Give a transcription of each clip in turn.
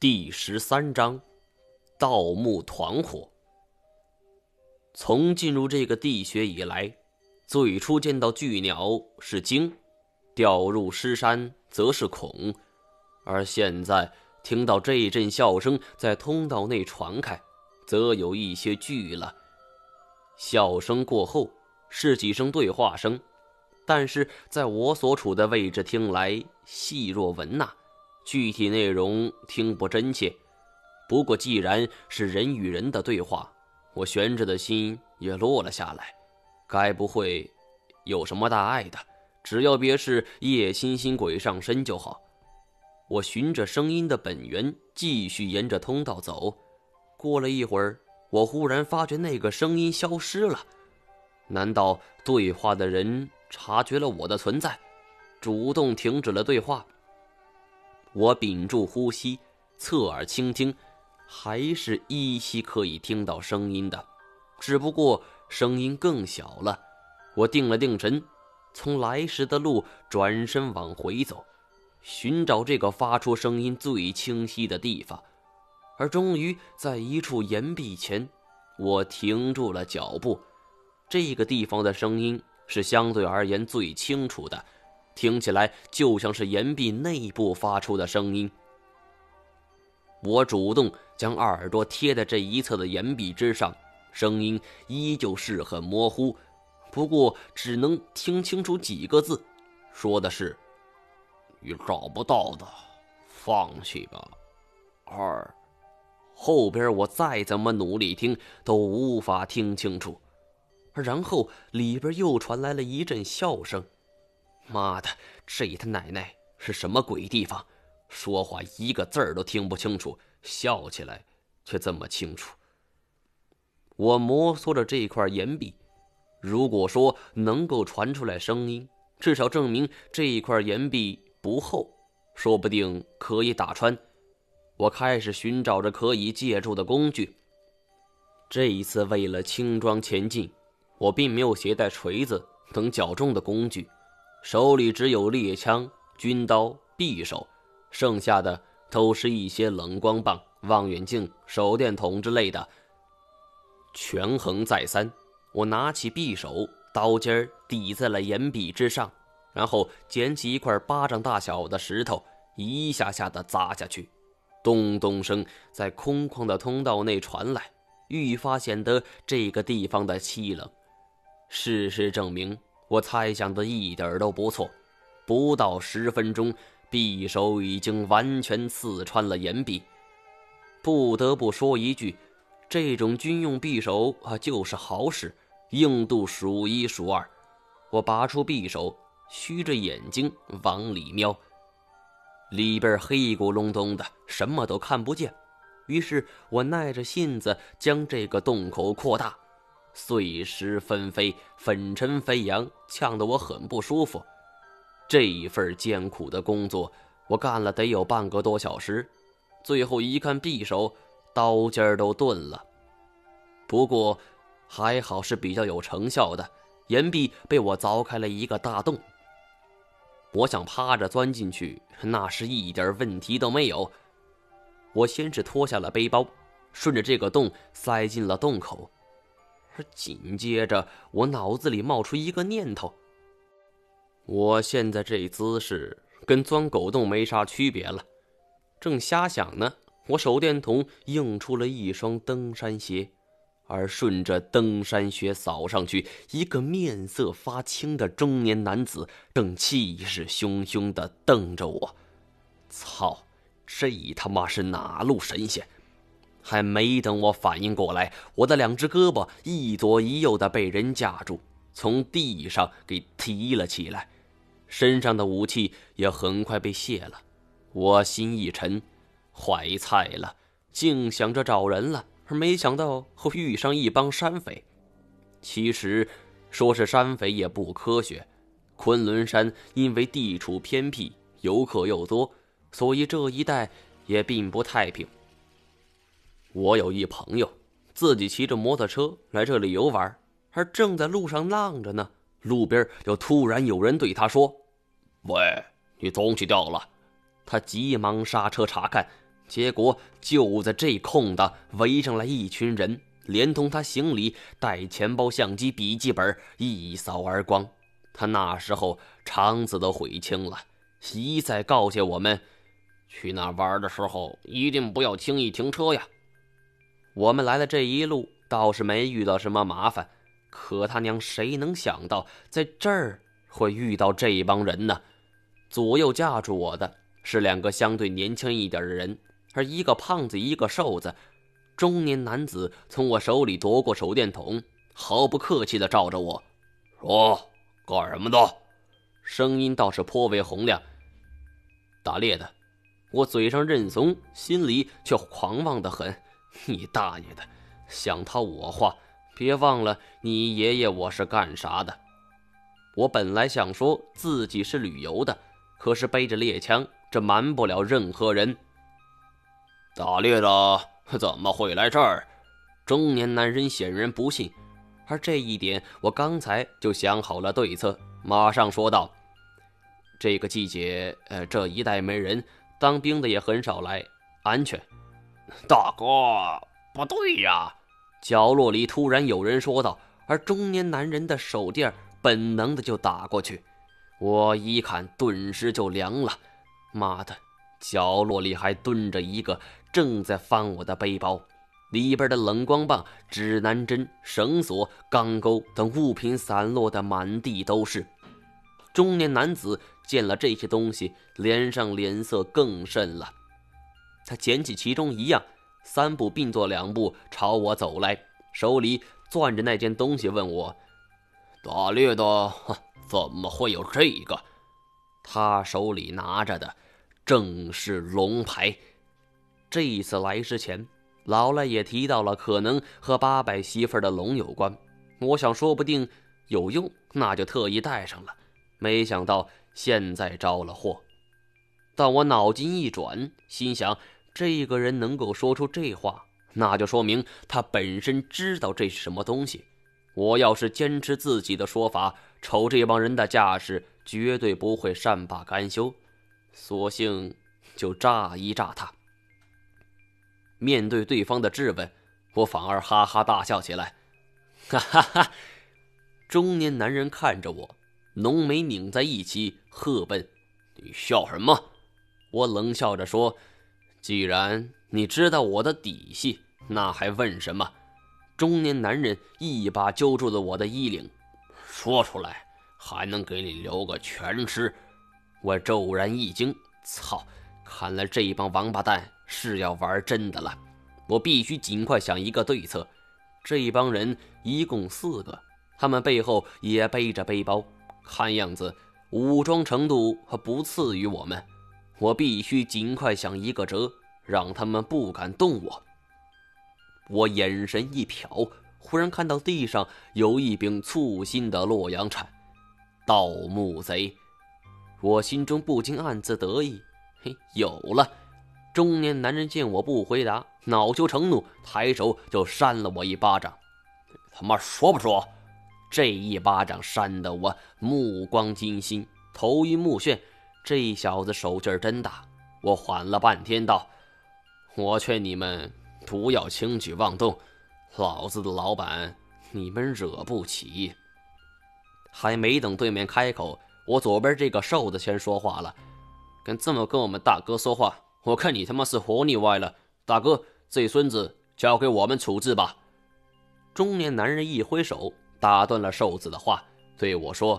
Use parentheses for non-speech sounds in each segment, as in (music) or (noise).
第十三章，盗墓团伙。从进入这个地穴以来，最初见到巨鸟是惊，掉入尸山则是恐，而现在听到这一阵笑声在通道内传开，则有一些惧了。笑声过后是几声对话声，但是在我所处的位置听来细若蚊呐。具体内容听不真切，不过既然是人与人的对话，我悬着的心也落了下来。该不会有什么大碍的，只要别是叶欣欣鬼上身就好。我循着声音的本源继续沿着通道走。过了一会儿，我忽然发觉那个声音消失了。难道对话的人察觉了我的存在，主动停止了对话？我屏住呼吸，侧耳倾听，还是依稀可以听到声音的，只不过声音更小了。我定了定神，从来时的路转身往回走，寻找这个发出声音最清晰的地方。而终于在一处岩壁前，我停住了脚步。这个地方的声音是相对而言最清楚的。听起来就像是岩壁内部发出的声音。我主动将耳朵贴在这一侧的岩壁之上，声音依旧是很模糊，不过只能听清楚几个字，说的是：“你找不到的，放弃吧。”二，后边我再怎么努力听都无法听清楚，然后里边又传来了一阵笑声。妈的，这他奶奶是什么鬼地方？说话一个字儿都听不清楚，笑起来却这么清楚。我摩挲着这块岩壁，如果说能够传出来声音，至少证明这一块岩壁不厚，说不定可以打穿。我开始寻找着可以借助的工具。这一次为了轻装前进，我并没有携带锤子等较重的工具。手里只有猎枪、军刀、匕首，剩下的都是一些冷光棒、望远镜、手电筒之类的。权衡再三，我拿起匕首，刀尖儿抵在了岩壁之上，然后捡起一块巴掌大小的石头，一下下的砸下去，咚咚声在空旷的通道内传来，愈发显得这个地方的凄冷。事实证明。我猜想的一点都不错，不到十分钟，匕首已经完全刺穿了岩壁。不得不说一句，这种军用匕首啊，就是好使，硬度数一数二。我拔出匕首，虚着眼睛往里瞄，里边黑咕隆咚的，什么都看不见。于是我耐着性子将这个洞口扩大。碎石纷飞，粉尘飞扬，呛得我很不舒服。这一份艰苦的工作，我干了得有半个多小时。最后一看匕首，刀尖都钝了。不过还好是比较有成效的，岩壁被我凿开了一个大洞。我想趴着钻进去，那是一点问题都没有。我先是脱下了背包，顺着这个洞塞进了洞口。紧接着，我脑子里冒出一个念头：我现在这姿势跟钻狗洞没啥区别了。正瞎想呢，我手电筒映出了一双登山鞋，而顺着登山靴扫上去，一个面色发青的中年男子正气势汹汹地瞪着我。操，这他妈是哪路神仙？还没等我反应过来，我的两只胳膊一左一右的被人架住，从地上给提了起来，身上的武器也很快被卸了。我心一沉，坏菜了，竟想着找人了，而没想到会遇上一帮山匪。其实，说是山匪也不科学。昆仑山因为地处偏僻，游客又多，所以这一带也并不太平。我有一朋友，自己骑着摩托车来这里游玩，而正在路上浪着呢，路边就突然有人对他说：“喂，你东西掉了。”他急忙刹车查看，结果就在这空档，围上来一群人，连同他行李、带钱包、相机、笔记本一扫而光。他那时候肠子都悔青了，一再告诫我们：去那玩的时候一定不要轻易停车呀。我们来的这一路倒是没遇到什么麻烦，可他娘谁能想到在这儿会遇到这帮人呢？左右架住我的是两个相对年轻一点的人，而一个胖子，一个瘦子。中年男子从我手里夺过手电筒，毫不客气地照着我说：“干什么的？”声音倒是颇为洪亮。打猎的。我嘴上认怂，心里却狂妄的很。你大爷的！想套我话，别忘了你爷爷我是干啥的。我本来想说自己是旅游的，可是背着猎枪，这瞒不了任何人。打猎的怎么会来这儿？中年男人显然不信，而这一点我刚才就想好了对策，马上说道：“这个季节，呃，这一带没人，当兵的也很少来，安全。”大哥，不对呀！角落里突然有人说道，而中年男人的手电本能的就打过去。我一看，顿时就凉了。妈的，角落里还蹲着一个，正在翻我的背包，里边的冷光棒、指南针、绳索、钢钩等物品散落的满地都是。中年男子见了这些东西，脸上脸色更甚了。他捡起其中一样，三步并作两步朝我走来，手里攥着那件东西，问我：“打猎的怎么会有这个？”他手里拿着的正是龙牌。这一次来之前，老赖也提到了可能和八百媳妇的龙有关。我想说不定有用，那就特意带上了。没想到现在着了祸。但我脑筋一转，心想。这个人能够说出这话，那就说明他本身知道这是什么东西。我要是坚持自己的说法，瞅这帮人的架势，绝对不会善罢甘休。索性就炸一炸他。面对对方的质问，我反而哈哈大笑起来。哈哈哈！中年男人看着我，浓眉拧在一起，喝问：“你笑什么？”我冷笑着说。既然你知道我的底细，那还问什么？中年男人一把揪住了我的衣领，说出来还能给你留个全尸。我骤然一惊，操！看来这帮王八蛋是要玩真的了。我必须尽快想一个对策。这帮人一共四个，他们背后也背着背包，看样子武装程度还不次于我们。我必须尽快想一个辙，让他们不敢动我。我眼神一瞟，忽然看到地上有一柄簇新的洛阳铲，盗墓贼。我心中不禁暗自得意，嘿，有了！中年男人见我不回答，恼羞成怒，抬手就扇了我一巴掌。他妈说不说？这一巴掌扇得我目光金星，头晕目眩。这小子手劲儿真大，我缓了半天道：“我劝你们不要轻举妄动，老子的老板你们惹不起。”还没等对面开口，我左边这个瘦子先说话了：“敢这么跟我们大哥说话，我看你他妈是活腻歪了！大哥，这孙子交给我们处置吧。”中年男人一挥手打断了瘦子的话，对我说。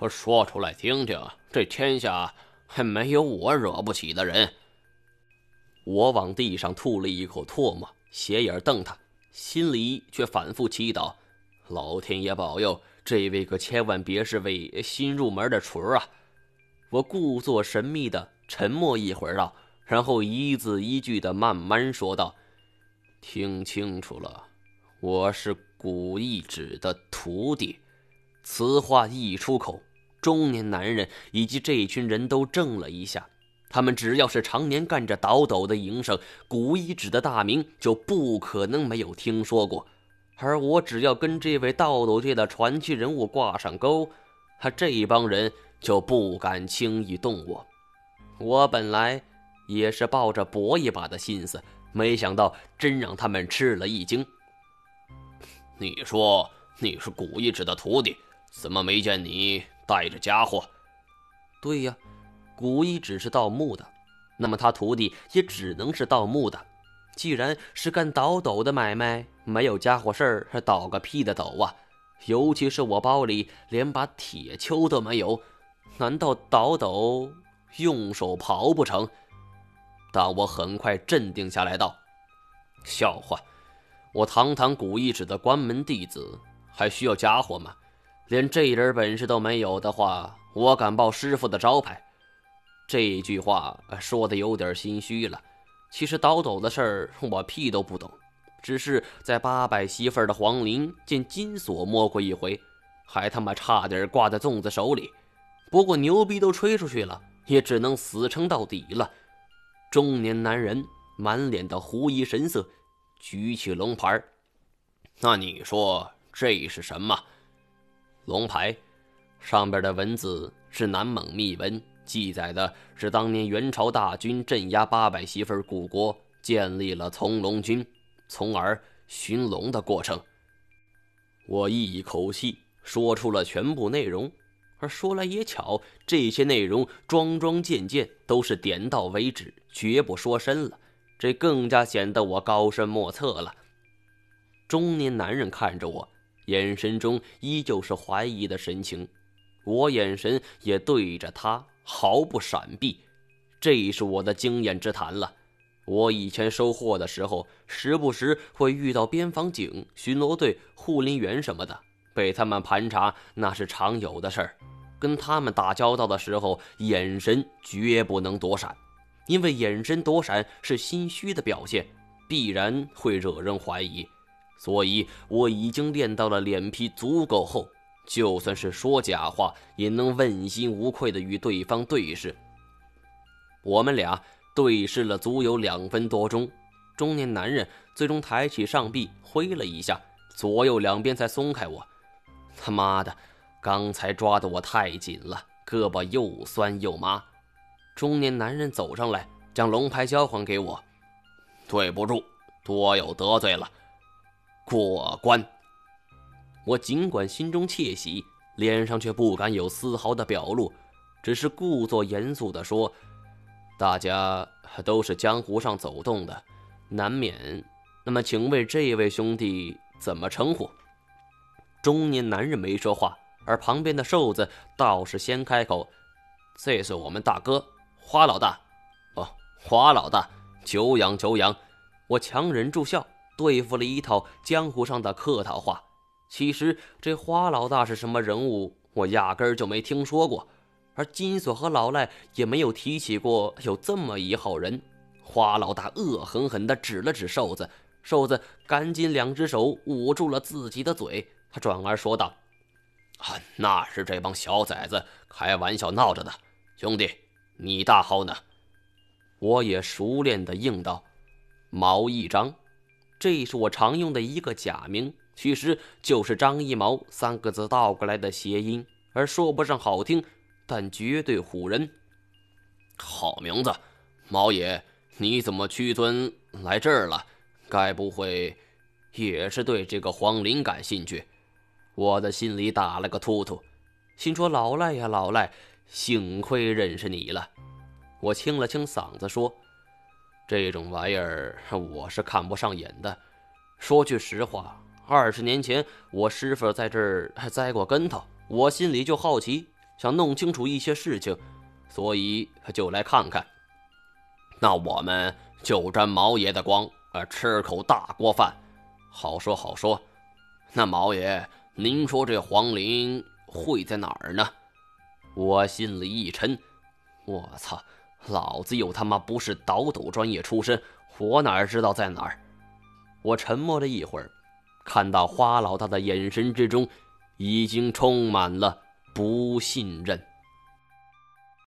我说出来听听，这天下还没有我惹不起的人。我往地上吐了一口唾沫，斜眼瞪他，心里却反复祈祷：老天爷保佑这位可千万别是位新入门的雏啊！我故作神秘的沉默一会儿道，然后一字一句的慢慢说道：“听清楚了，我是古一指的徒弟。”此话一出口。中年男人以及这群人都怔了一下，他们只要是常年干着倒斗的营生，古一指的大名就不可能没有听说过。而我只要跟这位倒斗界的传奇人物挂上钩，他这帮人就不敢轻易动我。我本来也是抱着搏一把的心思，没想到真让他们吃了一惊。你说你是古一指的徒弟，怎么没见你带着家伙？对呀，古一指是盗墓的，那么他徒弟也只能是盗墓的。既然是干倒斗的买卖，没有家伙事儿，倒个屁的斗啊！尤其是我包里连把铁锹都没有，难道倒斗用手刨不成？但我很快镇定下来，道：“笑话，我堂堂古一指的关门弟子，还需要家伙吗？连这点本事都没有的话，我敢报师傅的招牌。”这句话说的有点心虚了。其实倒斗的事儿，我屁都不懂。只是在八百媳妇的皇陵见金锁摸过一回，还他妈差点挂在粽子手里。不过牛逼都吹出去了，也只能死撑到底了。中年男人满脸的狐疑神色，举起龙牌那你说这是什么？龙牌上边的文字是南蒙密文，记载的是当年元朝大军镇压八百媳妇古国，建立了从龙军。从而寻龙的过程，我一口气说出了全部内容。而说来也巧，这些内容桩桩件件都是点到为止，绝不说深了，这更加显得我高深莫测了。中年男人看着我，眼神中依旧是怀疑的神情，我眼神也对着他毫不闪避，这是我的经验之谈了。我以前收货的时候，时不时会遇到边防警、巡逻队、护林员什么的，被他们盘查，那是常有的事儿。跟他们打交道的时候，眼神绝不能躲闪，因为眼神躲闪是心虚的表现，必然会惹人怀疑。所以我已经练到了脸皮足够厚，就算是说假话，也能问心无愧的与对方对视。我们俩。对视了足有两分多钟，中年男人最终抬起上臂挥了一下，左右两边才松开我。他妈的，刚才抓的我太紧了，胳膊又酸又麻。中年男人走上来，将龙牌交还给我。对不住，多有得罪了。过关。我尽管心中窃喜，脸上却不敢有丝毫的表露，只是故作严肃地说。大家都是江湖上走动的，难免。那么，请问这位兄弟怎么称呼？中年男人没说话，而旁边的瘦子倒是先开口：“这是我们大哥花老大。”哦，花老大，久仰久仰。我强忍住笑，对付了一套江湖上的客套话。其实这花老大是什么人物，我压根儿就没听说过。而金锁和老赖也没有提起过有这么一号人。花老大恶狠狠地指了指瘦子，瘦子赶紧两只手捂住了自己的嘴。他转而说道：“啊，那是这帮小崽子开玩笑闹着的。兄弟，你大号呢？”我也熟练地应道：“毛一张。”这是我常用的一个假名，其实就是“张一毛”三个字倒过来的谐音，而说不上好听。但绝对唬人。好名字，毛爷，你怎么屈尊来这儿了？该不会也是对这个黄陵感兴趣？我的心里打了个突突，心说老赖呀老赖，幸亏认识你了。我清了清嗓子说：“这种玩意儿 (laughs) 我是看不上眼的。说句实话，二十年前我师傅在这儿还栽过跟头，我心里就好奇。”想弄清楚一些事情，所以就来看看。那我们就沾毛爷的光，呃，吃口大锅饭。好说好说。那毛爷，您说这皇陵会在哪儿呢？我心里一沉，我操，老子又他妈不是倒斗专业出身，我哪知道在哪儿？我沉默了一会儿，看到花老大的眼神之中，已经充满了。不信任。